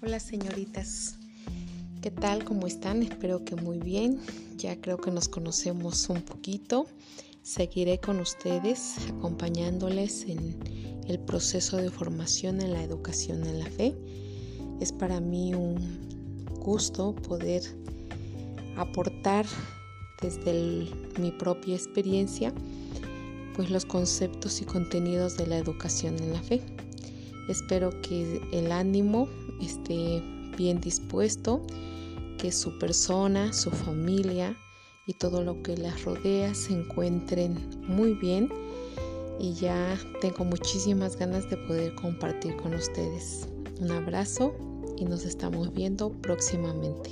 Hola señoritas, ¿qué tal? ¿Cómo están? Espero que muy bien. Ya creo que nos conocemos un poquito. Seguiré con ustedes acompañándoles en el proceso de formación en la educación en la fe. Es para mí un gusto poder aportar desde mi propia experiencia pues los conceptos y contenidos de la educación en la fe. Espero que el ánimo esté bien dispuesto, que su persona, su familia y todo lo que las rodea se encuentren muy bien y ya tengo muchísimas ganas de poder compartir con ustedes. Un abrazo y nos estamos viendo próximamente.